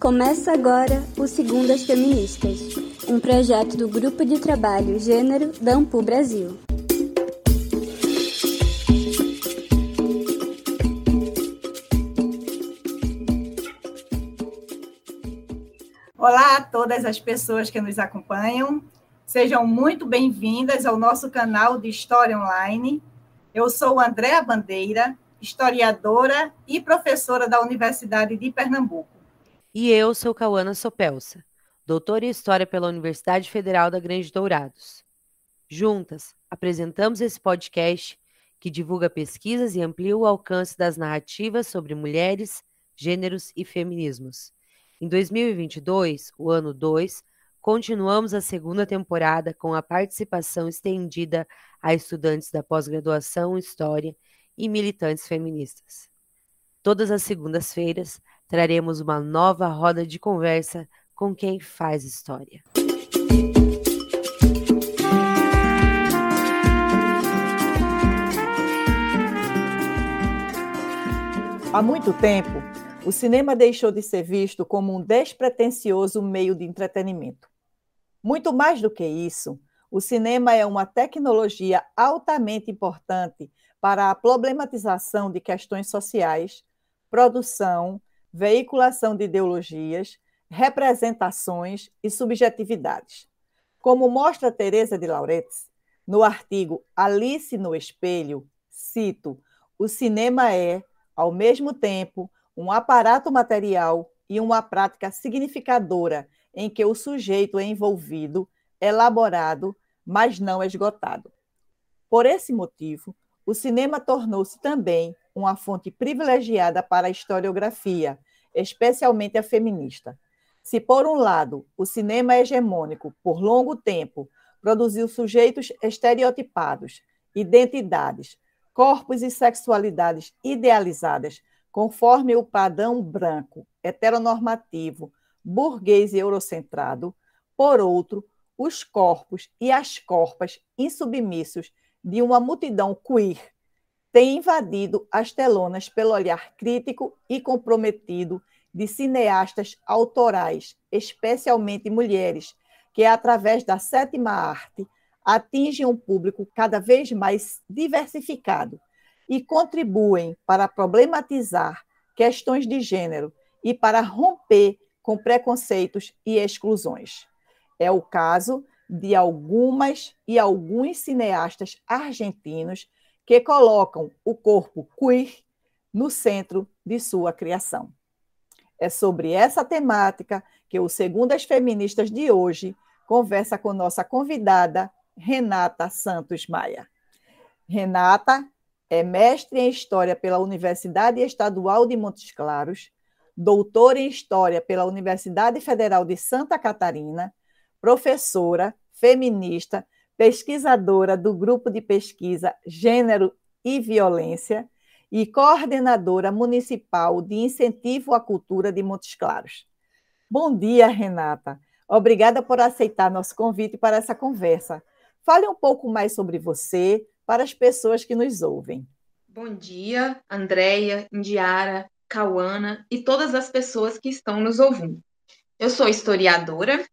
Começa agora o Segundas Feministas, um projeto do Grupo de Trabalho Gênero da Ampu Brasil. Olá a todas as pessoas que nos acompanham. Sejam muito bem-vindas ao nosso canal de História Online. Eu sou Andréa Bandeira, historiadora e professora da Universidade de Pernambuco. E eu sou Cauana Sopelsa, doutora em História pela Universidade Federal da Grande Dourados. Juntas, apresentamos esse podcast que divulga pesquisas e amplia o alcance das narrativas sobre mulheres, gêneros e feminismos. Em 2022, o ano 2, continuamos a segunda temporada com a participação estendida a estudantes da pós-graduação em História e militantes feministas. Todas as segundas-feiras, traremos uma nova roda de conversa com quem faz história. Há muito tempo, o cinema deixou de ser visto como um despretensioso meio de entretenimento. Muito mais do que isso, o cinema é uma tecnologia altamente importante para a problematização de questões sociais, produção, veiculação de ideologias, representações e subjetividades. Como mostra Teresa de Lauretis no artigo Alice no Espelho, cito: "O cinema é, ao mesmo tempo, um aparato material e uma prática significadora em que o sujeito é envolvido, elaborado, mas não esgotado. Por esse motivo, o cinema tornou-se também uma fonte privilegiada para a historiografia, especialmente a feminista. Se, por um lado, o cinema hegemônico, por longo tempo, produziu sujeitos estereotipados, identidades, corpos e sexualidades idealizadas, conforme o padrão branco, heteronormativo, burguês e eurocentrado, por outro, os corpos e as corpas insubmissos de uma multidão queer tem invadido as telonas pelo olhar crítico e comprometido de cineastas autorais, especialmente mulheres, que, através da sétima arte, atingem um público cada vez mais diversificado e contribuem para problematizar questões de gênero e para romper com preconceitos e exclusões. É o caso de algumas e alguns cineastas argentinos que colocam o corpo queer no centro de sua criação. É sobre essa temática que o Segundas Feministas de hoje conversa com nossa convidada, Renata Santos Maia. Renata é mestre em História pela Universidade Estadual de Montes Claros, doutora em História pela Universidade Federal de Santa Catarina, professora, feminista, pesquisadora do grupo de pesquisa Gênero e Violência e coordenadora municipal de incentivo à cultura de Montes Claros. Bom dia, Renata. Obrigada por aceitar nosso convite para essa conversa. Fale um pouco mais sobre você para as pessoas que nos ouvem. Bom dia, Andréia, Indiara, Cauana e todas as pessoas que estão nos ouvindo. Eu sou historiadora,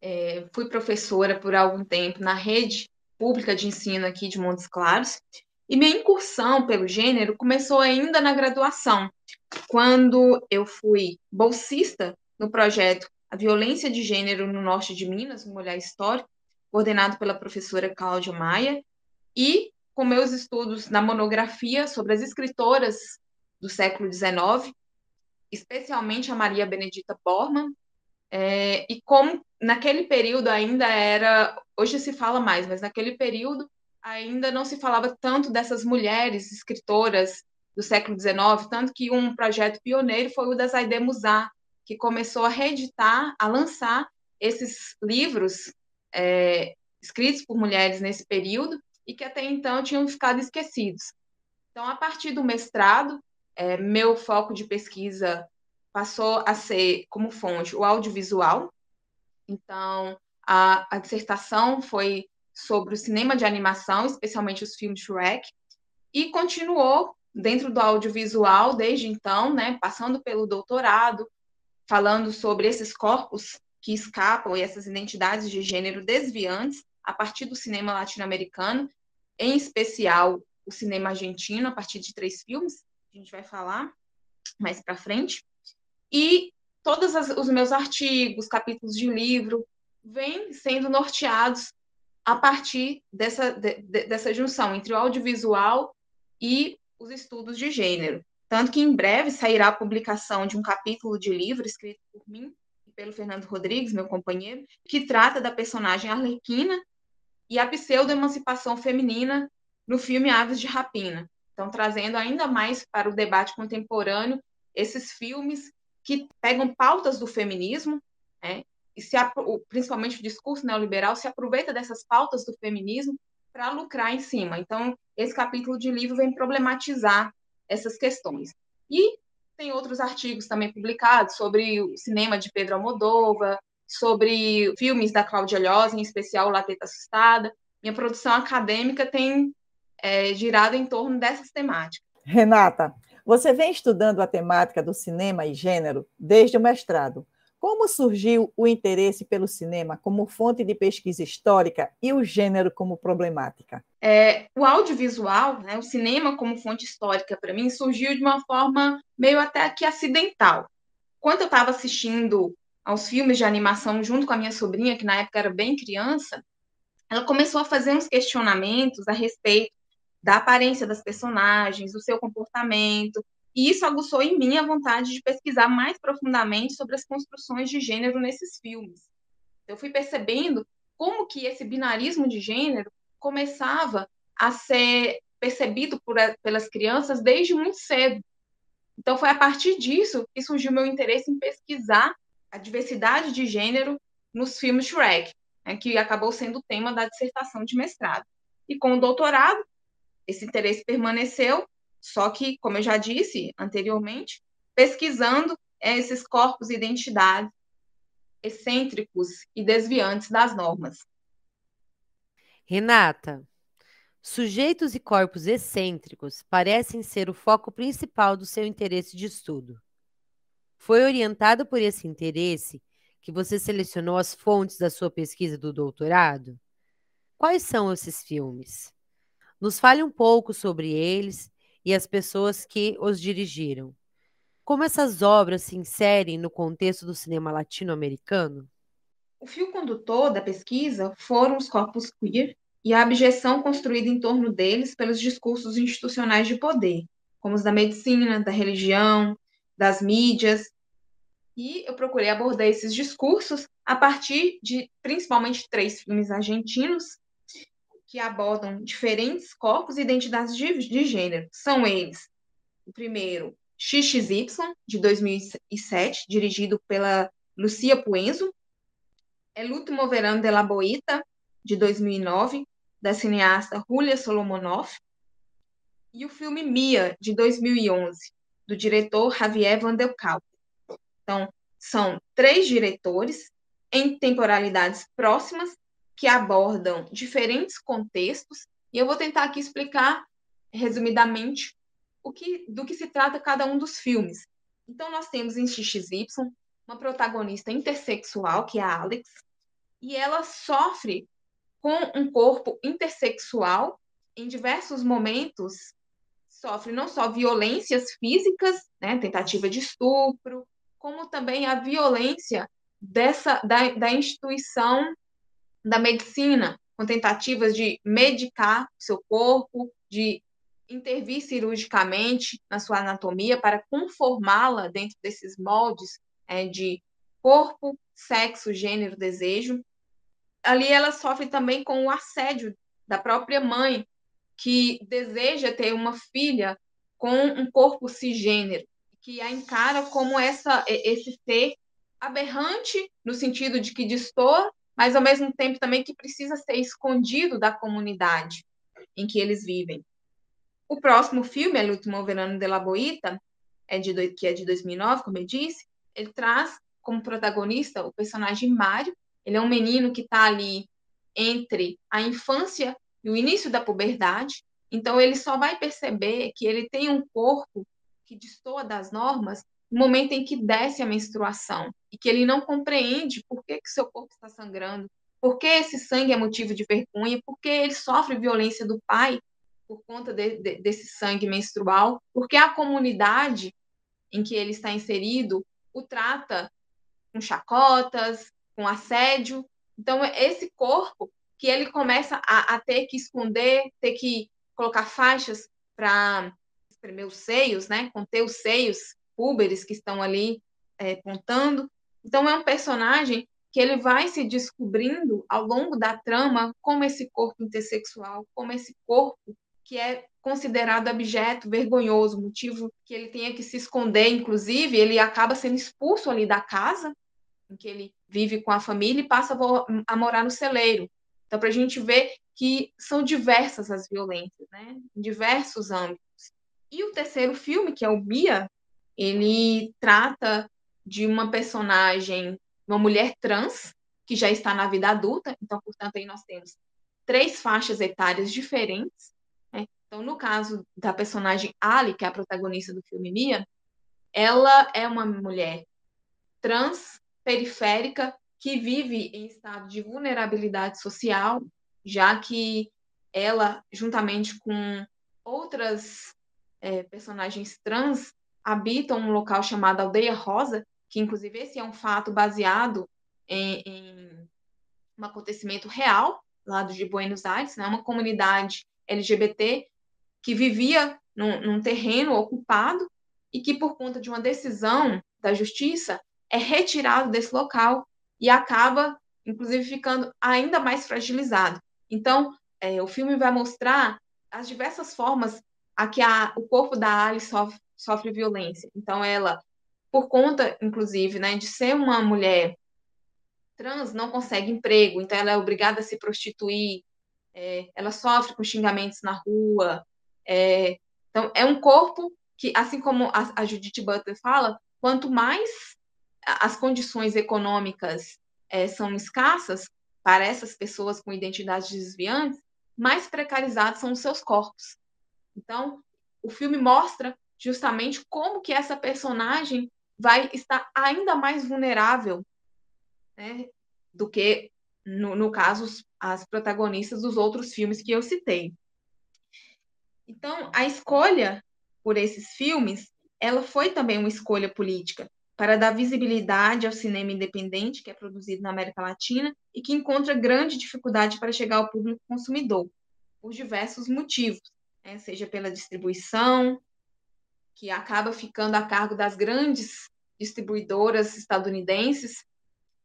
é, fui professora por algum tempo na rede pública de ensino aqui de Montes Claros, e minha incursão pelo gênero começou ainda na graduação, quando eu fui bolsista no projeto A Violência de Gênero no Norte de Minas, um olhar histórico, coordenado pela professora Cláudia Maia, e com meus estudos na monografia sobre as escritoras do século XIX, especialmente a Maria Benedita Bormann, é, e como naquele período ainda era, hoje se fala mais, mas naquele período ainda não se falava tanto dessas mulheres escritoras do século XIX, tanto que um projeto pioneiro foi o da Zaide que começou a reeditar, a lançar esses livros é, escritos por mulheres nesse período e que até então tinham ficado esquecidos. Então, a partir do mestrado, é, meu foco de pesquisa passou a ser como fonte o audiovisual. Então, a, a dissertação foi sobre o cinema de animação, especialmente os filmes Shrek, e continuou dentro do audiovisual desde então, né, passando pelo doutorado, falando sobre esses corpos que escapam e essas identidades de gênero desviantes a partir do cinema latino-americano, em especial o cinema argentino, a partir de três filmes, que a gente vai falar mais para frente. E todos os meus artigos, capítulos de livro, vêm sendo norteados a partir dessa, de, dessa junção entre o audiovisual e os estudos de gênero. Tanto que em breve sairá a publicação de um capítulo de livro escrito por mim e pelo Fernando Rodrigues, meu companheiro, que trata da personagem Arlequina e a pseudo-emancipação feminina no filme Aves de Rapina. Então, trazendo ainda mais para o debate contemporâneo esses filmes que pegam pautas do feminismo, né, e se, principalmente o discurso neoliberal, se aproveita dessas pautas do feminismo para lucrar em cima. Então, esse capítulo de livro vem problematizar essas questões. E tem outros artigos também publicados sobre o cinema de Pedro Almodóvar, sobre filmes da Cláudia Lhosa, em especial La Teta Assustada. Minha produção acadêmica tem é, girado em torno dessas temáticas. Renata, você vem estudando a temática do cinema e gênero desde o mestrado. Como surgiu o interesse pelo cinema como fonte de pesquisa histórica e o gênero como problemática? É, o audiovisual, né, o cinema como fonte histórica, para mim, surgiu de uma forma meio até que acidental. Quando eu estava assistindo aos filmes de animação junto com a minha sobrinha, que na época era bem criança, ela começou a fazer uns questionamentos a respeito da aparência das personagens, do seu comportamento, e isso aguçou em mim a vontade de pesquisar mais profundamente sobre as construções de gênero nesses filmes. Eu fui percebendo como que esse binarismo de gênero começava a ser percebido por, pelas crianças desde muito cedo. Então foi a partir disso que surgiu meu interesse em pesquisar a diversidade de gênero nos filmes Shrek, né, que acabou sendo o tema da dissertação de mestrado. E com o doutorado, esse interesse permaneceu só que, como eu já disse anteriormente, pesquisando esses corpos e identidades excêntricos e desviantes das normas. Renata, sujeitos e corpos excêntricos parecem ser o foco principal do seu interesse de estudo. Foi orientado por esse interesse que você selecionou as fontes da sua pesquisa do doutorado? Quais são esses filmes? Nos fale um pouco sobre eles e as pessoas que os dirigiram. Como essas obras se inserem no contexto do cinema latino-americano? O fio condutor da pesquisa foram os corpos queer e a abjeção construída em torno deles pelos discursos institucionais de poder, como os da medicina, da religião, das mídias. E eu procurei abordar esses discursos a partir de principalmente três filmes argentinos que abordam diferentes corpos e identidades de, de gênero. São eles, o primeiro, XXY, de 2007, dirigido pela Lucia Puenzo, El Último Verano de la Boita, de 2009, da cineasta Julia Solomonov, e o filme Mia, de 2011, do diretor Javier Van. Então, são três diretores em temporalidades próximas que abordam diferentes contextos, e eu vou tentar aqui explicar resumidamente o que, do que se trata cada um dos filmes. Então, nós temos em XXY uma protagonista intersexual, que é a Alex, e ela sofre com um corpo intersexual em diversos momentos sofre não só violências físicas, né, tentativa de estupro, como também a violência dessa da, da instituição da medicina, com tentativas de medicar seu corpo, de intervir cirurgicamente na sua anatomia para conformá-la dentro desses moldes é, de corpo, sexo, gênero, desejo. Ali ela sofre também com o assédio da própria mãe, que deseja ter uma filha com um corpo cisgênero, que a encara como essa, esse ser aberrante, no sentido de que destoa mas ao mesmo tempo também que precisa ser escondido da comunidade em que eles vivem. O próximo filme, El Último Verano de la Boita, é de, que é de 2009, como eu disse, ele traz como protagonista o personagem Mário. Ele é um menino que está ali entre a infância e o início da puberdade. Então, ele só vai perceber que ele tem um corpo que destoa das normas no momento em que desce a menstruação e que ele não compreende por que, que seu corpo está sangrando, por que esse sangue é motivo de vergonha, por que ele sofre violência do pai por conta de, de, desse sangue menstrual, porque a comunidade em que ele está inserido o trata com chacotas, com assédio. Então, esse corpo que ele começa a, a ter que esconder, ter que colocar faixas para espremer os seios, né? Conter os seios púberes que estão ali é. Então, é um personagem que ele vai se descobrindo ao longo da trama como esse corpo intersexual, como esse corpo que é considerado objeto vergonhoso, motivo que ele tenha que se esconder, inclusive, ele acaba sendo expulso ali da casa em que ele vive com a família e passa a morar no celeiro. Então, para a gente ver que são diversas as violências, né? em diversos âmbitos. E o terceiro filme, que é o Bia, ele trata de uma personagem, uma mulher trans, que já está na vida adulta, então, portanto, aí nós temos três faixas etárias diferentes, então, no caso da personagem Ali, que é a protagonista do filme Mia, ela é uma mulher trans, periférica, que vive em estado de vulnerabilidade social, já que ela, juntamente com outras é, personagens trans, habitam um local chamado Aldeia Rosa, que inclusive esse é um fato baseado em, em um acontecimento real lá de Buenos Aires, né? uma comunidade LGBT que vivia num, num terreno ocupado e que, por conta de uma decisão da justiça, é retirado desse local e acaba, inclusive, ficando ainda mais fragilizado. Então, é, o filme vai mostrar as diversas formas a que a, o corpo da Ali sofre, sofre violência. Então, ela, por conta, inclusive, né, de ser uma mulher trans, não consegue emprego, então ela é obrigada a se prostituir, é, ela sofre com xingamentos na rua, é, então, é um corpo que, assim como a, a Judith Butler fala, quanto mais as condições econômicas é, são escassas para essas pessoas com identidades desviantes, mais precarizados são os seus corpos. Então, o filme mostra justamente como que essa personagem vai estar ainda mais vulnerável né, do que, no, no caso, as protagonistas dos outros filmes que eu citei. Então, a escolha por esses filmes, ela foi também uma escolha política para dar visibilidade ao cinema independente que é produzido na América Latina e que encontra grande dificuldade para chegar ao público consumidor, por diversos motivos, né? seja pela distribuição, que acaba ficando a cargo das grandes distribuidoras estadunidenses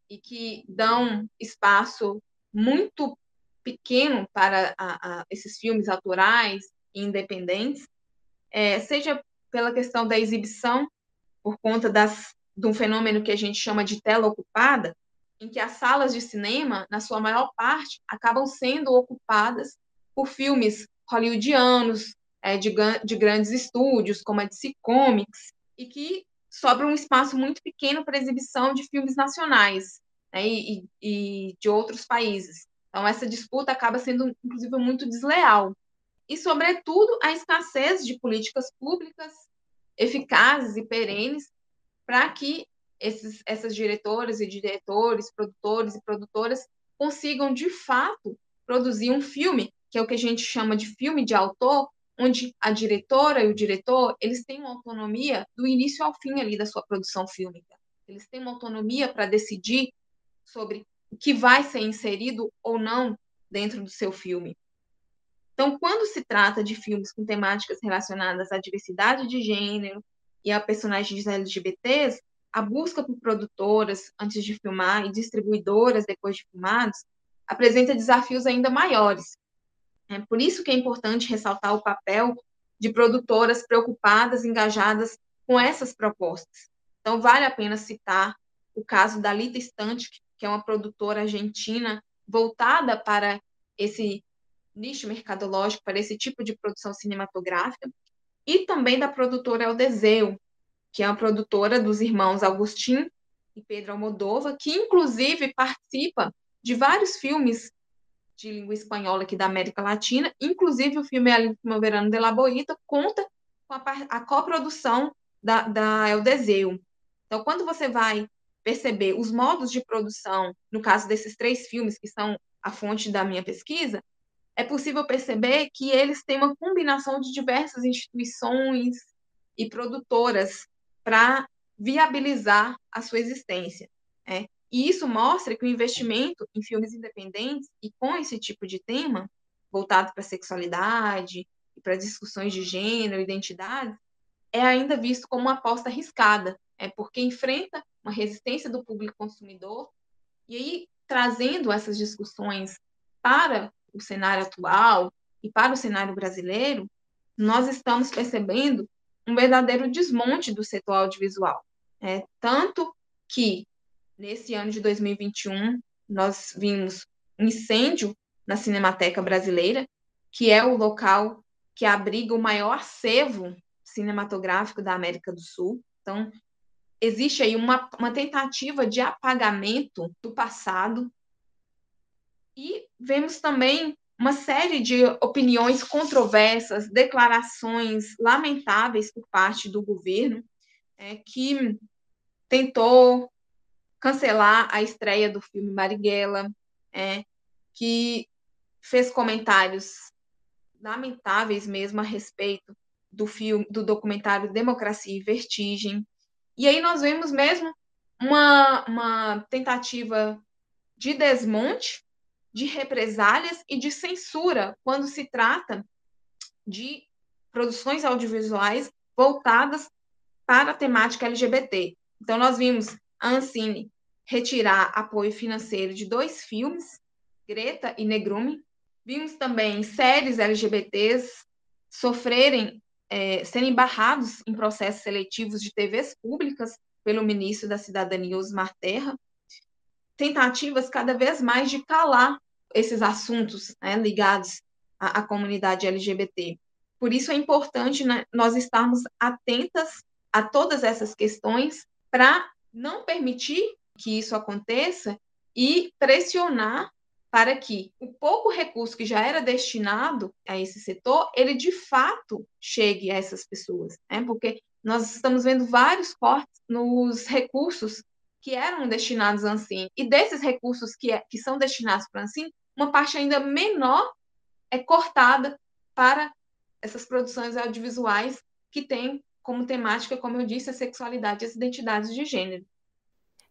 e que dão espaço muito pequeno para a, a esses filmes autorais independentes, é, seja pela questão da exibição, por conta das, de um fenômeno que a gente chama de tela ocupada, em que as salas de cinema, na sua maior parte, acabam sendo ocupadas por filmes hollywoodianos, é, de, de grandes estúdios, como a DC Comics, e que sobra um espaço muito pequeno para exibição de filmes nacionais né, e, e, de outros países. Então, essa disputa acaba sendo, inclusive, muito desleal e, sobretudo, a escassez de políticas públicas eficazes e perenes para que esses, essas diretoras e diretores, produtores e produtoras consigam, de fato, produzir um filme, que é o que a gente chama de filme de autor, onde a diretora e o diretor, eles têm uma autonomia do início ao fim ali da sua produção fílmica. Eles têm uma autonomia para decidir sobre o que vai ser inserido ou não dentro do seu filme. Então, quando se trata de filmes com temáticas relacionadas à diversidade de gênero e a personagens LGBTs, a busca por produtoras antes de filmar e distribuidoras depois de filmados apresenta desafios ainda maiores. É por isso que é importante ressaltar o papel de produtoras preocupadas, engajadas com essas propostas. Então, vale a pena citar o caso da Lita Stantic, que é uma produtora argentina voltada para esse nicho mercadológico para esse tipo de produção cinematográfica, e também da produtora Eldezeu, que é uma produtora dos irmãos Agostinho e Pedro Almodóvar, que inclusive participa de vários filmes de língua espanhola aqui da América Latina, inclusive o filme A Verano de la Boita conta com a, a coprodução da, da Eldeseu. Então, quando você vai perceber os modos de produção, no caso desses três filmes que são a fonte da minha pesquisa, é possível perceber que eles têm uma combinação de diversas instituições e produtoras para viabilizar a sua existência. Né? E isso mostra que o investimento em filmes independentes e com esse tipo de tema, voltado para a sexualidade e para discussões de gênero, identidade, é ainda visto como uma aposta arriscada, é porque enfrenta uma resistência do público consumidor e aí trazendo essas discussões para o cenário atual e para o cenário brasileiro, nós estamos percebendo um verdadeiro desmonte do setor audiovisual. É, tanto que, nesse ano de 2021, nós vimos um incêndio na Cinemateca Brasileira, que é o local que abriga o maior acervo cinematográfico da América do Sul. Então, existe aí uma, uma tentativa de apagamento do passado. E vemos também uma série de opiniões controversas, declarações lamentáveis por parte do governo, é, que tentou cancelar a estreia do filme Marighella, é, que fez comentários lamentáveis mesmo a respeito do filme, do documentário Democracia e Vertigem. E aí nós vemos mesmo uma, uma tentativa de desmonte, de represálias e de censura quando se trata de produções audiovisuais voltadas para a temática LGBT. Então, nós vimos a Ancine retirar apoio financeiro de dois filmes, Greta e Negrume. Vimos também séries LGBTs sofrerem, é, serem barrados em processos seletivos de TVs públicas pelo ministro da Cidadania, Osmar Terra. Tentativas cada vez mais de calar esses assuntos né, ligados à, à comunidade LGBT. Por isso é importante né, nós estarmos atentas a todas essas questões para não permitir que isso aconteça e pressionar para que o pouco recurso que já era destinado a esse setor, ele de fato chegue a essas pessoas, né? Porque nós estamos vendo vários cortes nos recursos que eram destinados a Ancine, e desses recursos que, é, que são destinados para a Ancine, uma parte ainda menor é cortada para essas produções audiovisuais que têm como temática, como eu disse, a sexualidade e as identidades de gênero.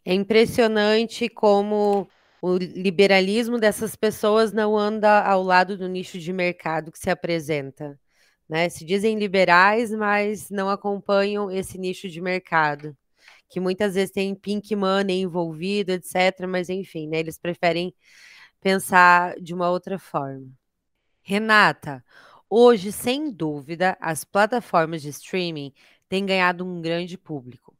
É impressionante como o liberalismo dessas pessoas não anda ao lado do nicho de mercado que se apresenta. Né? Se dizem liberais, mas não acompanham esse nicho de mercado, que muitas vezes tem pink money envolvido, etc. Mas enfim, né? eles preferem pensar de uma outra forma. Renata, hoje, sem dúvida, as plataformas de streaming têm ganhado um grande público.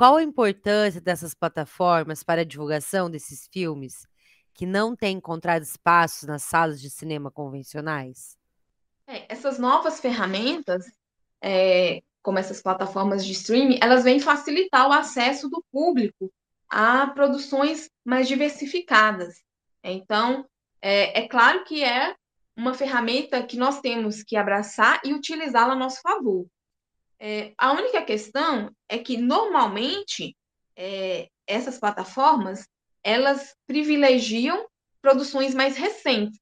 Qual a importância dessas plataformas para a divulgação desses filmes que não têm encontrado espaços nas salas de cinema convencionais? É, essas novas ferramentas, é, como essas plataformas de streaming, elas vêm facilitar o acesso do público a produções mais diversificadas. Então, é, é claro que é uma ferramenta que nós temos que abraçar e utilizá-la a nosso favor. É, a única questão é que, normalmente, é, essas plataformas, elas privilegiam produções mais recentes.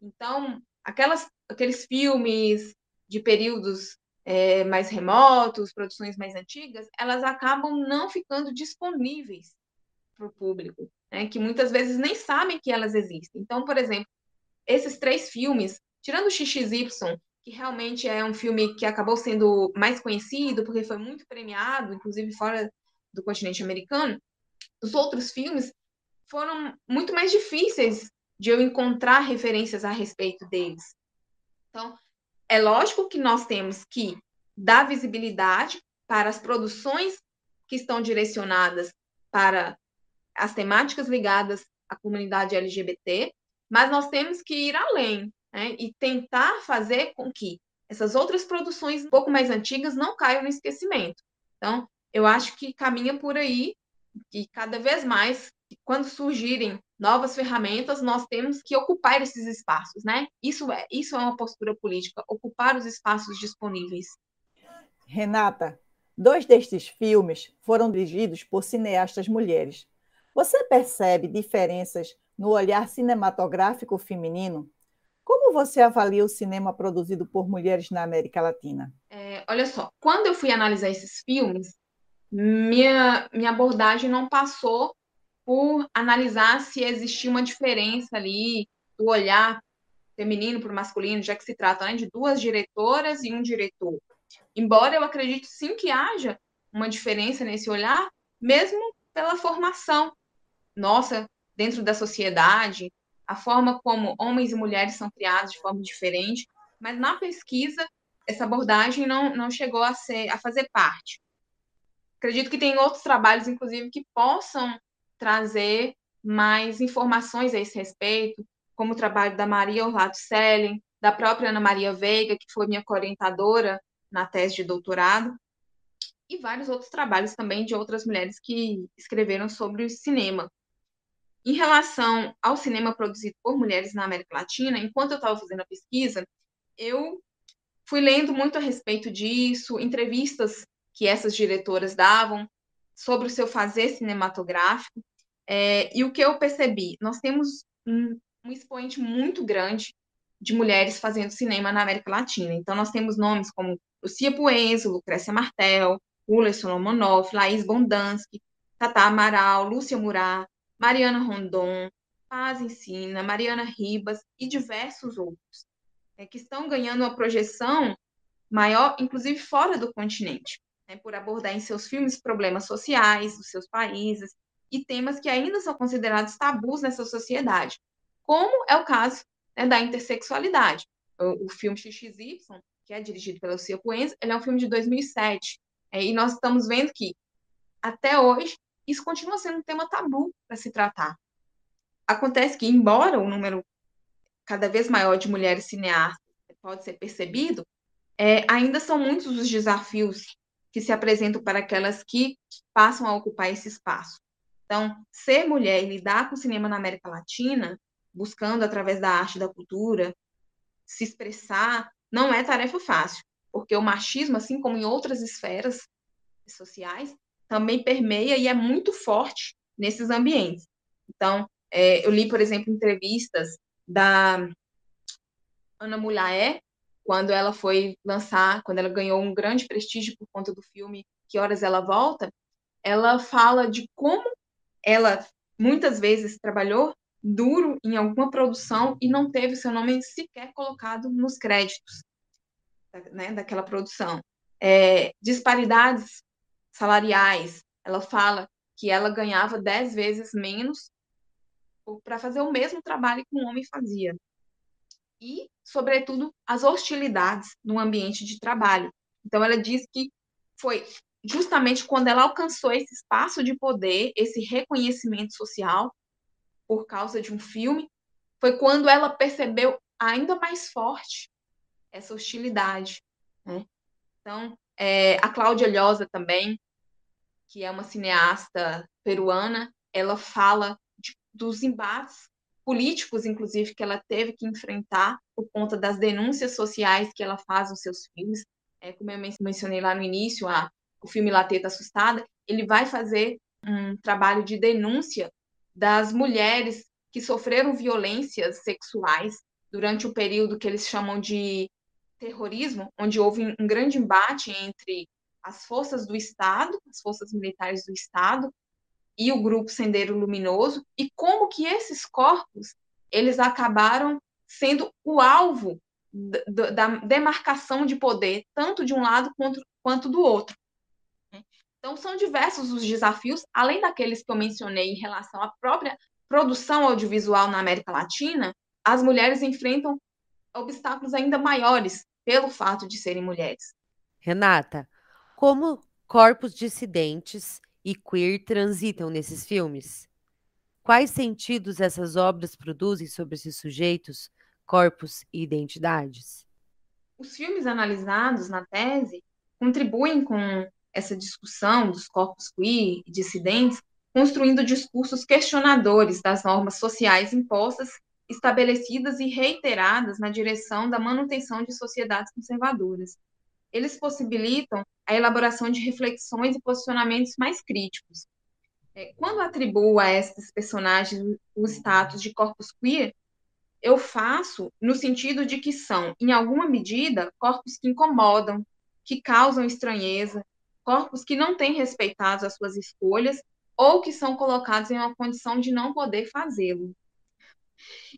Então, aquelas, aqueles filmes de períodos é, mais remotos, produções mais antigas, elas acabam não ficando disponíveis para o público, né, que muitas vezes nem sabem que elas existem. Então, por exemplo, esses três filmes, tirando o XXY, que realmente é um filme que acabou sendo mais conhecido, porque foi muito premiado, inclusive fora do continente americano, os outros filmes foram muito mais difíceis de eu encontrar referências a respeito deles. Então, é lógico que nós temos que dar visibilidade para as produções que estão direcionadas para as temáticas ligadas à comunidade LGBT, mas nós temos que ir além né, e tentar fazer com que essas outras produções um pouco mais antigas não caiam no esquecimento. Então, eu acho que caminha por aí e cada vez mais, quando surgirem novas ferramentas, nós temos que ocupar esses espaços, né? Isso é, isso é uma postura política, ocupar os espaços disponíveis. Renata, dois destes filmes foram dirigidos por cineastas mulheres. Você percebe diferenças no olhar cinematográfico feminino? Como você avalia o cinema produzido por mulheres na América Latina? É, olha só, quando eu fui analisar esses filmes, minha, minha abordagem não passou por analisar se existia uma diferença ali do olhar feminino para o masculino, já que se trata né, de duas diretoras e um diretor. Embora eu acredite sim que haja uma diferença nesse olhar, mesmo pela formação nossa dentro da sociedade, a forma como homens e mulheres são criados de forma diferente, mas na pesquisa essa abordagem não, não chegou a ser a fazer parte. Acredito que tem outros trabalhos, inclusive, que possam trazer mais informações a esse respeito, como o trabalho da Maria Orlando Sellen, da própria Ana Maria Veiga, que foi minha orientadora na tese de doutorado, e vários outros trabalhos também de outras mulheres que escreveram sobre o cinema. Em relação ao cinema produzido por mulheres na América Latina, enquanto eu estava fazendo a pesquisa, eu fui lendo muito a respeito disso, entrevistas que essas diretoras davam sobre o seu fazer cinematográfico. É, e o que eu percebi? Nós temos um, um expoente muito grande de mulheres fazendo cinema na América Latina. Então, nós temos nomes como Lucia Puenzo, Lucrécia Martel, Ula Solomonov, Laís Bondansky, Tata Amaral, Lúcia Murat, Mariana Rondon, Paz Ensina, Mariana Ribas e diversos outros, é, que estão ganhando uma projeção maior, inclusive fora do continente né, por abordar em seus filmes problemas sociais dos seus países e temas que ainda são considerados tabus nessa sociedade, como é o caso né, da intersexualidade. O, o, filme XXY, que é dirigido pela Lucia Puenz, ele é um filme de 2007, é, e nós estamos vendo que, até hoje, isso continua sendo um tema tabu para se tratar. Acontece que, embora o número cada vez maior de mulheres cineastas pode ser percebido, é, ainda são muitos os desafios que se apresentam para aquelas que passam a ocupar esse espaço. Então, ser mulher e lidar com o cinema na América Latina, buscando através da arte e da cultura se expressar, não é tarefa fácil, porque o machismo, assim como em outras esferas sociais, também permeia e é muito forte nesses ambientes. Então, é, eu li, por exemplo, entrevistas da Ana Mulaé, quando ela foi lançar, quando ela ganhou um grande prestígio por conta do filme Que Horas Ela Volta, ela fala de como ela muitas vezes trabalhou duro em alguma produção e não teve seu nome sequer colocado nos créditos né, daquela produção. É, disparidades salariais, ela fala que ela ganhava dez vezes menos para fazer o mesmo trabalho que um homem fazia e, sobretudo, as hostilidades no ambiente de trabalho. Então, ela diz que foi justamente quando ela alcançou esse espaço de poder, esse reconhecimento social, por causa de um filme, foi quando ela percebeu ainda mais forte essa hostilidade. Né? Então, é, a Cláudia Lhosa também, que é uma cineasta peruana, ela fala de, dos embates políticos, inclusive, que ela teve que enfrentar por conta das denúncias sociais que ela faz nos seus filmes. É, como eu mencionei lá no início, a, o filme Lateta Assustada, ele vai fazer um trabalho de denúncia das mulheres que sofreram violências sexuais durante o período que eles chamam de terrorismo, onde houve um grande embate entre as forças do Estado, as forças militares do Estado e o grupo Sendeiro Luminoso e como que esses corpos eles acabaram sendo o alvo da demarcação de poder tanto de um lado quanto, quanto do outro. Então são diversos os desafios, além daqueles que eu mencionei em relação à própria produção audiovisual na América Latina, as mulheres enfrentam obstáculos ainda maiores pelo fato de serem mulheres. Renata, como corpos dissidentes e queer transitam nesses filmes? Quais sentidos essas obras produzem sobre esses sujeitos, corpos e identidades? Os filmes analisados na tese contribuem com essa discussão dos corpos queer e dissidentes, construindo discursos questionadores das normas sociais impostas, estabelecidas e reiteradas na direção da manutenção de sociedades conservadoras. Eles possibilitam a elaboração de reflexões e posicionamentos mais críticos. É, quando atribuo a esses personagens o status de corpos queer, eu faço no sentido de que são, em alguma medida, corpos que incomodam, que causam estranheza, corpos que não têm respeitado as suas escolhas ou que são colocados em uma condição de não poder fazê-lo.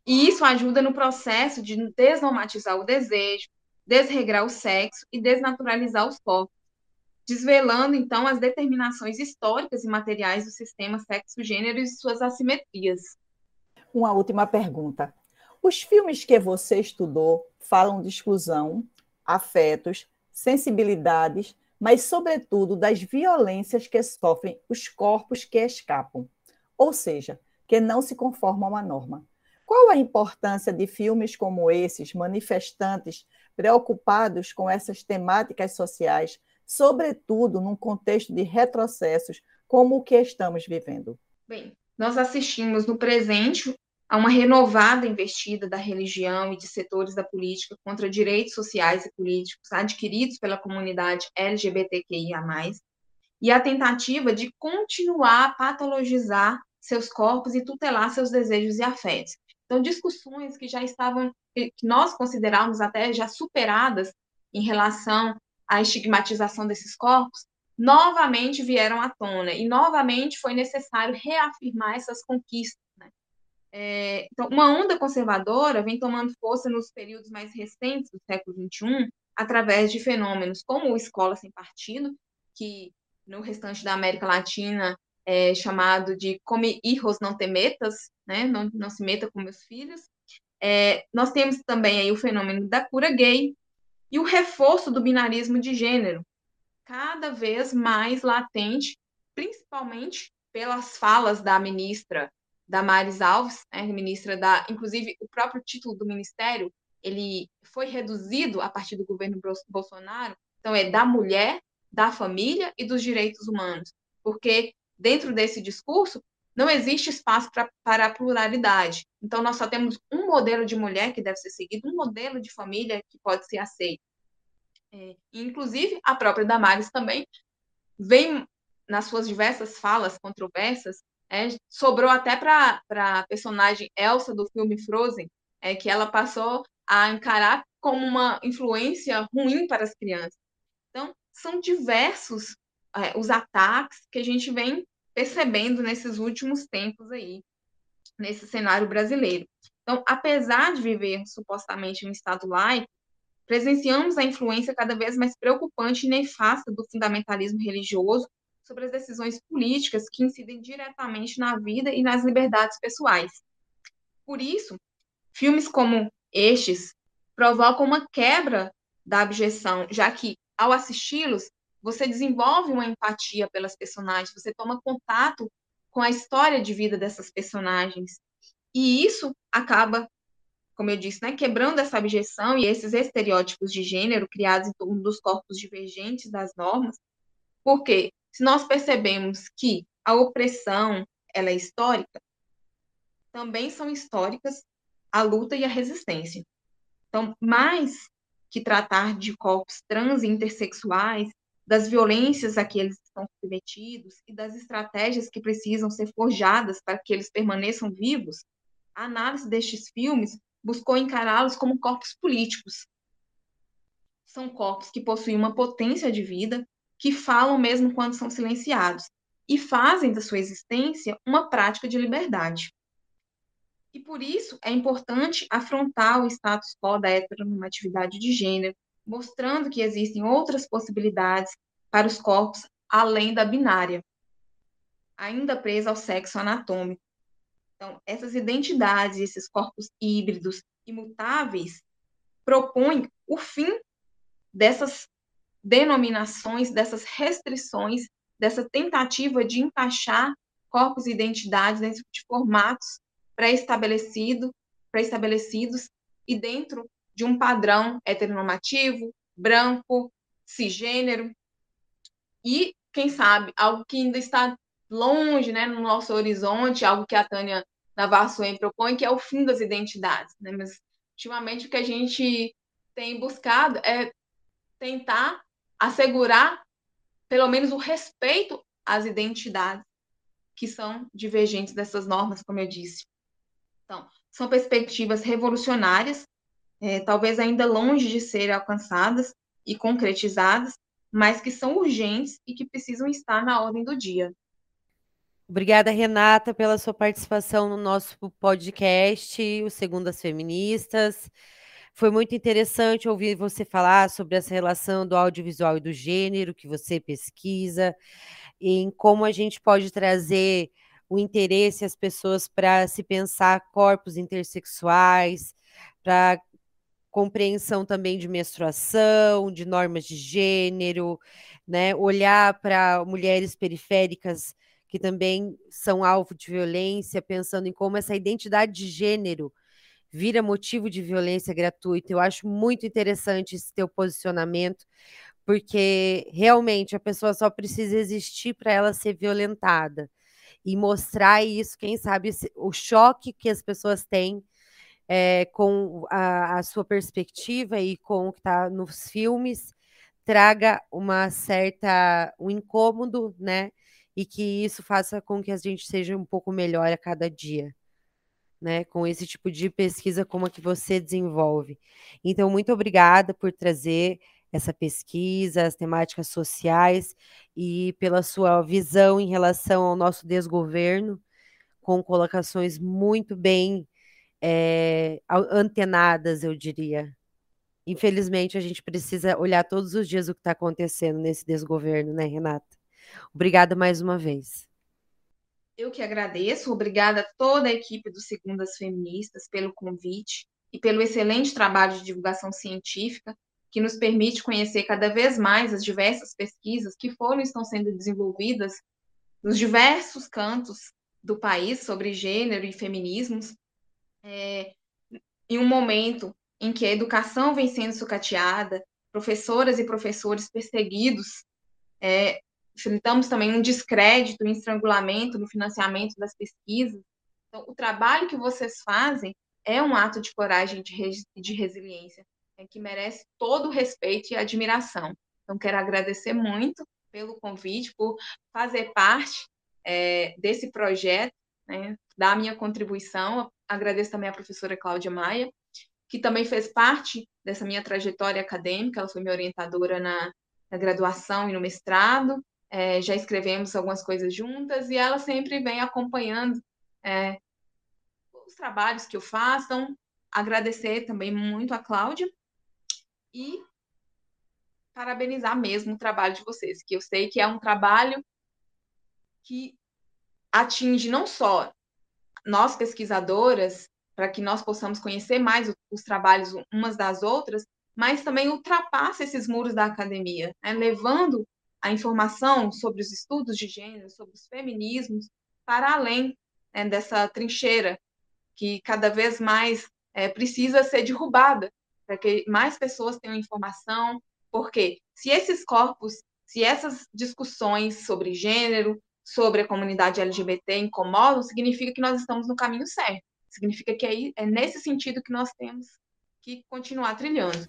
E isso ajuda no processo de desnormatizar o desejo, desregrar o sexo e desnaturalizar os corpos, desvelando então as determinações históricas e materiais do sistema sexo-gênero e suas assimetrias. Uma última pergunta. Os filmes que você estudou falam de exclusão, afetos, sensibilidades, mas, sobretudo, das violências que sofrem os corpos que escapam, ou seja, que não se conformam à norma. Qual a importância de filmes como esses, manifestantes, preocupados com essas temáticas sociais, sobretudo num contexto de retrocessos como o que estamos vivendo? Bem, nós assistimos no presente a uma renovada investida da religião e de setores da política contra direitos sociais e políticos adquiridos pela comunidade LGBTQIA+, e a tentativa de continuar a patologizar seus corpos e tutelar seus desejos e afetos. Então, discussões que já estavam, que nós considerávamos até já superadas em relação à estigmatização desses corpos, novamente vieram à tona e novamente foi necessário reafirmar essas conquistas é, então, uma onda conservadora vem tomando força nos períodos mais recentes do século XXI, através de fenômenos como o Escola Sem Partido, que no restante da América Latina é chamado de Come Hijos Não Te Metas, né? não, não se meta com meus filhos. É, nós temos também aí o fenômeno da cura gay e o reforço do binarismo de gênero, cada vez mais latente, principalmente pelas falas da ministra Damares Alves, né, ministra da, inclusive o próprio título do ministério, ele foi reduzido a partir do governo Bolsonaro, então é da mulher, da família e dos direitos humanos, porque dentro desse discurso não existe espaço pra, para a pluralidade. Então nós só temos um modelo de mulher que deve ser seguido, um modelo de família que pode ser aceito. É, inclusive a própria Damares também vem nas suas diversas falas controversas é, sobrou até para a personagem Elsa do filme Frozen, é, que ela passou a encarar como uma influência ruim para as crianças. Então, são diversos é, os ataques que a gente vem percebendo nesses últimos tempos aí, nesse cenário brasileiro. Então, apesar de viver supostamente um Estado laico, presenciamos a influência cada vez mais preocupante e nefasta do fundamentalismo religioso sobre as decisões políticas que incidem diretamente na vida e nas liberdades pessoais. Por isso, filmes como estes provocam uma quebra da abjeção, já que, ao assisti-los, você desenvolve uma empatia pelas personagens, você toma contato com a história de vida dessas personagens. E isso acaba, como eu disse, né, quebrando essa abjeção e esses estereótipos de gênero criados em torno dos corpos divergentes das normas, porque se nós percebemos que a opressão ela é histórica, também são históricas a luta e a resistência. Então, mais que tratar de corpos trans e intersexuais, das violências a que eles estão submetidos e das estratégias que precisam ser forjadas para que eles permaneçam vivos, a análise destes filmes buscou encará-los como corpos políticos. São corpos que possuem uma potência de vida, que falam mesmo quando são silenciados e fazem da sua existência uma prática de liberdade. E por isso é importante afrontar o status quo da heteronormatividade de gênero, mostrando que existem outras possibilidades para os corpos além da binária, ainda presa ao sexo anatômico. Então, essas identidades, esses corpos híbridos imutáveis, propõem o fim dessas denominações, dessas restrições, dessa tentativa de encaixar corpos e identidades dentro de formatos pré-estabelecido, pré-estabelecidos e dentro de um padrão heteronormativo, branco, cisgênero e, quem sabe, algo que ainda está longe, né, no nosso horizonte, algo que a Tânia Navarro propõe, que é o fim das identidades, né? Mas ultimamente o que a gente tem buscado é tentar assegurar pelo menos o respeito às identidades que são divergentes dessas normas, como eu disse. Então, são perspectivas revolucionárias, é, talvez ainda longe de serem alcançadas e concretizadas, mas que são urgentes e que precisam estar na ordem do dia. Obrigada, Renata, pela sua participação no nosso podcast, o Segundas Feministas. Foi muito interessante ouvir você falar sobre essa relação do audiovisual e do gênero que você pesquisa, em como a gente pode trazer o interesse às pessoas para se pensar corpos intersexuais, para compreensão também de menstruação, de normas de gênero, né? Olhar para mulheres periféricas que também são alvo de violência, pensando em como essa identidade de gênero vira motivo de violência gratuita. Eu acho muito interessante esse teu posicionamento, porque realmente a pessoa só precisa existir para ela ser violentada e mostrar isso, quem sabe, o choque que as pessoas têm é, com a, a, sua perspectiva e com o que está nos filmes traga uma certa um incômodo, né? E que isso faça com que a gente seja um pouco melhor a cada dia né, com esse tipo de pesquisa como a que você desenvolve. Então, muito obrigada por trazer essa pesquisa, as temáticas sociais e pela sua visão em relação ao nosso desgoverno, com colocações muito bem é, antenadas, eu diria. Infelizmente, a gente precisa olhar todos os dias o que está acontecendo nesse desgoverno, né, Renata? Obrigada mais uma vez. Eu que agradeço, obrigada a toda a equipe do Segundas Feministas pelo convite e pelo excelente trabalho de divulgação científica que nos permite conhecer cada vez mais as diversas pesquisas que foram e estão sendo desenvolvidas nos diversos cantos do país sobre gênero e feminismos, é, em um momento em que a educação vem sendo sucateada, professoras e professores perseguidos é, enfrentamos também um descrédito, um estrangulamento no financiamento das pesquisas. Então, o trabalho que vocês fazem é um ato de coragem e de, resiliência, é, que merece todo o respeito e admiração. Então, quero agradecer muito pelo convite, por fazer parte é, desse projeto, né, dar minha contribuição. Agradeço também à professora Cláudia Maia, que também fez parte dessa minha trajetória acadêmica, ela foi minha orientadora na, na graduação e no mestrado, é, já escrevemos algumas coisas juntas e ela sempre vem acompanhando é, os trabalhos que eu faço. Então, agradecer também muito a Cláudia e parabenizar mesmo o trabalho de vocês, que eu sei que é um trabalho que atinge não só nós pesquisadoras, para que nós possamos conhecer mais os trabalhos umas das outras, mas também ultrapassa esses muros da academia, né? levando a informação sobre os estudos de gênero, sobre os feminismos, para além né, dessa trincheira que cada vez mais é, precisa ser derrubada, para que mais pessoas tenham informação, porque se esses corpos, se essas discussões sobre gênero, sobre a comunidade LGBT incomodam, significa que nós estamos no caminho certo. Significa que é, é nesse sentido que nós temos que continuar trilhando.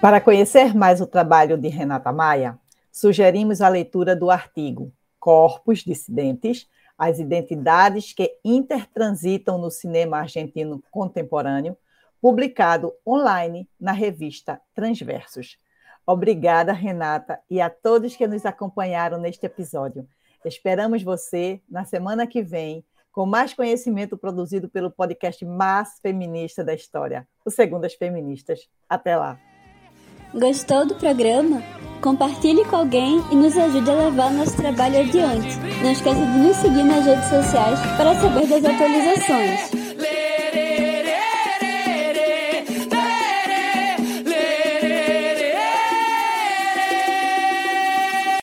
Para conhecer mais o trabalho de Renata Maia, sugerimos a leitura do artigo Corpos Dissidentes, as identidades que intertransitam no cinema argentino contemporâneo, publicado online na revista Transversos. Obrigada, Renata, e a todos que nos acompanharam neste episódio. Esperamos você na semana que vem com mais conhecimento produzido pelo podcast mais feminista da história, o Segundas Feministas. Até lá! Gostou do programa? Compartilhe com alguém e nos ajude a levar nosso trabalho adiante. Não esqueça de nos seguir nas redes sociais para saber das atualizações.